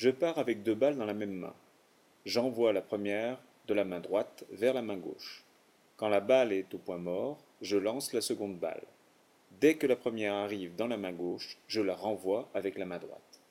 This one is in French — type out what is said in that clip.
Je pars avec deux balles dans la même main. J'envoie la première de la main droite vers la main gauche. Quand la balle est au point mort, je lance la seconde balle. Dès que la première arrive dans la main gauche, je la renvoie avec la main droite.